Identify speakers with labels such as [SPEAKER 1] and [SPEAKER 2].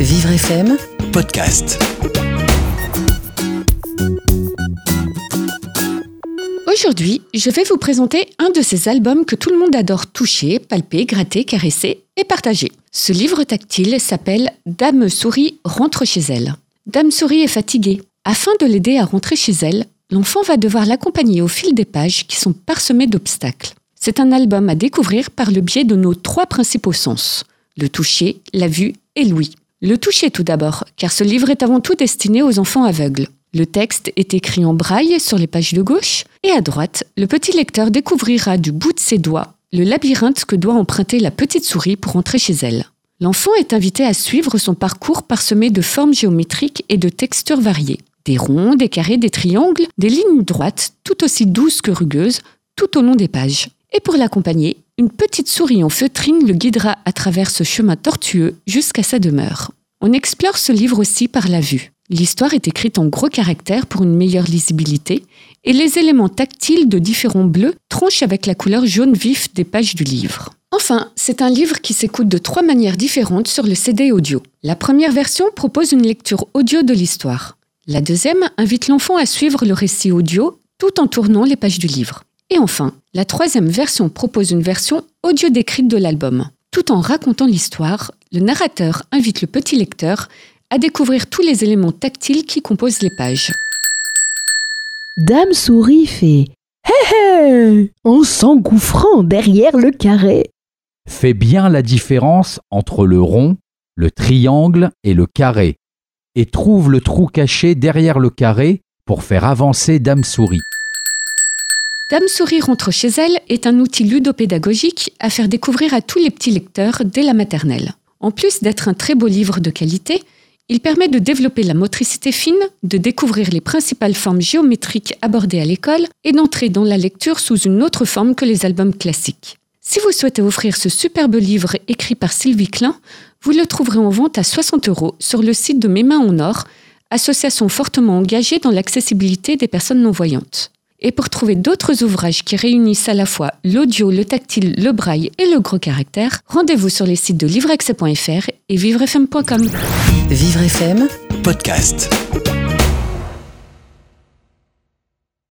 [SPEAKER 1] Vivre FM,
[SPEAKER 2] podcast.
[SPEAKER 3] Aujourd'hui, je vais vous présenter un de ces albums que tout le monde adore toucher, palper, gratter, caresser et partager. Ce livre tactile s'appelle Dame Souris rentre chez elle. Dame Souris est fatiguée. Afin de l'aider à rentrer chez elle, l'enfant va devoir l'accompagner au fil des pages qui sont parsemées d'obstacles. C'est un album à découvrir par le biais de nos trois principaux sens, le toucher, la vue et l'ouïe. Le toucher tout d'abord, car ce livre est avant tout destiné aux enfants aveugles. Le texte est écrit en braille sur les pages de gauche, et à droite, le petit lecteur découvrira du bout de ses doigts le labyrinthe que doit emprunter la petite souris pour entrer chez elle. L'enfant est invité à suivre son parcours parsemé de formes géométriques et de textures variées. Des ronds, des carrés, des triangles, des lignes droites, tout aussi douces que rugueuses, tout au long des pages. Et pour l'accompagner, une petite souris en feutrine le guidera à travers ce chemin tortueux jusqu'à sa demeure. On explore ce livre aussi par la vue. L'histoire est écrite en gros caractères pour une meilleure lisibilité et les éléments tactiles de différents bleus tranchent avec la couleur jaune vif des pages du livre. Enfin, c'est un livre qui s'écoute de trois manières différentes sur le CD audio. La première version propose une lecture audio de l'histoire. La deuxième invite l'enfant à suivre le récit audio tout en tournant les pages du livre. Et enfin, la troisième version propose une version audio décrite de l'album. Tout en racontant l'histoire, le narrateur invite le petit lecteur à découvrir tous les éléments tactiles qui composent les pages.
[SPEAKER 4] Dame Souris fait Hé hé en s'engouffrant derrière le carré.
[SPEAKER 5] Fais bien la différence entre le rond, le triangle et le carré, et trouve le trou caché derrière le carré pour faire avancer Dame Souris.
[SPEAKER 3] Dame Souris rentre chez elle est un outil ludopédagogique à faire découvrir à tous les petits lecteurs dès la maternelle. En plus d'être un très beau livre de qualité, il permet de développer la motricité fine, de découvrir les principales formes géométriques abordées à l'école et d'entrer dans la lecture sous une autre forme que les albums classiques. Si vous souhaitez offrir ce superbe livre écrit par Sylvie Klein, vous le trouverez en vente à 60 euros sur le site de Mes Mains en Or, association fortement engagée dans l'accessibilité des personnes non-voyantes. Et pour trouver d'autres ouvrages qui réunissent à la fois l'audio, le tactile, le braille et le gros caractère, rendez-vous sur les sites de livrexcès.fr et vivrefm.com.
[SPEAKER 1] Vivre FM,
[SPEAKER 2] podcast.